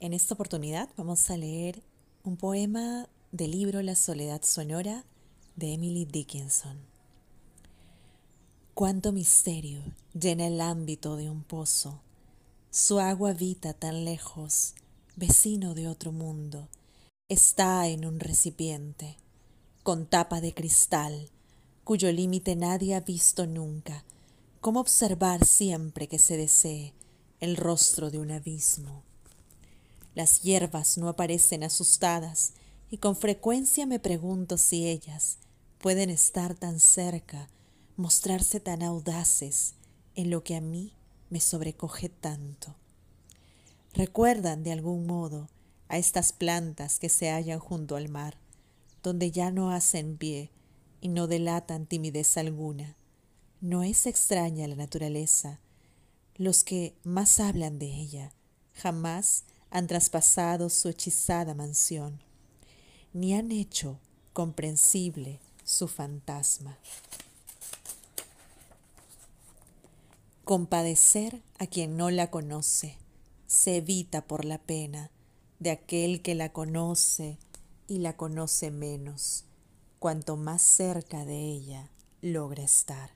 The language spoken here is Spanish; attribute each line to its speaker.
Speaker 1: En esta oportunidad vamos a leer un poema del libro La soledad sonora de Emily Dickinson. Cuánto misterio llena el ámbito de un pozo. Su agua habita tan lejos, vecino de otro mundo. Está en un recipiente, con tapa de cristal, cuyo límite nadie ha visto nunca. ¿Cómo observar siempre que se desee el rostro de un abismo? Las hierbas no aparecen asustadas y con frecuencia me pregunto si ellas pueden estar tan cerca, mostrarse tan audaces en lo que a mí me sobrecoge tanto. Recuerdan de algún modo a estas plantas que se hallan junto al mar, donde ya no hacen pie y no delatan timidez alguna. No es extraña la naturaleza. Los que más hablan de ella jamás han traspasado su hechizada mansión, ni han hecho comprensible su fantasma. Compadecer a quien no la conoce se evita por la pena de aquel que la conoce y la conoce menos, cuanto más cerca de ella logra estar.